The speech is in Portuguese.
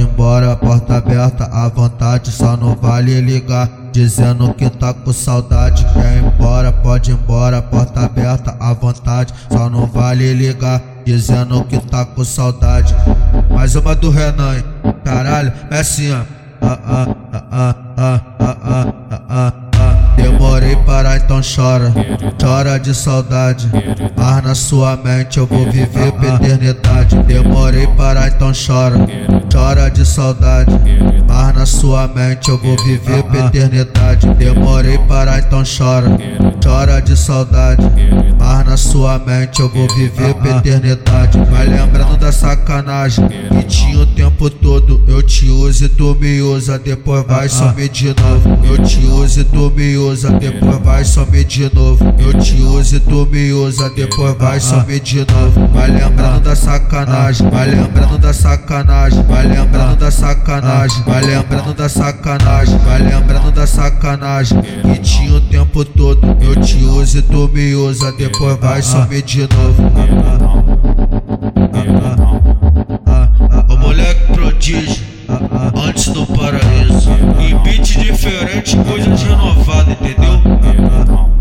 embora, porta aberta à vontade, só não vale ligar. Dizendo que tá com saudade, quer ir embora, pode ir embora, porta aberta à vontade, só não vale ligar. Dizendo que tá com saudade. Mais uma do Renan, caralho, é assim, ó. Ah, ah, ah, ah, ah, então chora, chora de saudade. Mas na sua mente eu vou viver pra eternidade. Demorei para então chora, chora de saudade. Mas na sua mente eu vou viver pra eternidade. Demorei para então chora, chora saudade. Mas na sua mente eu vou viver pra eternidade. Vai lembrando da sacanagem que tinha o tempo todo. Eu te uso e tu me usa, depois vai sumir de novo. Eu te uso e tu me usa, depois vai sumir de novo. Eu te uso e tu me usa, depois vai sumir de novo. Vai lembrando da sacanagem, vai lembrando da sacanagem, vai lembrando da sacanagem, vai lembrando da sacanagem, vai lembrando da sacanagem que tinha o tempo todo. Eu te uso e tu me usa, depois vai sumir de novo. O moleque prodígio, antes do paraíso. Em beat diferente, coisas renovadas, entendeu?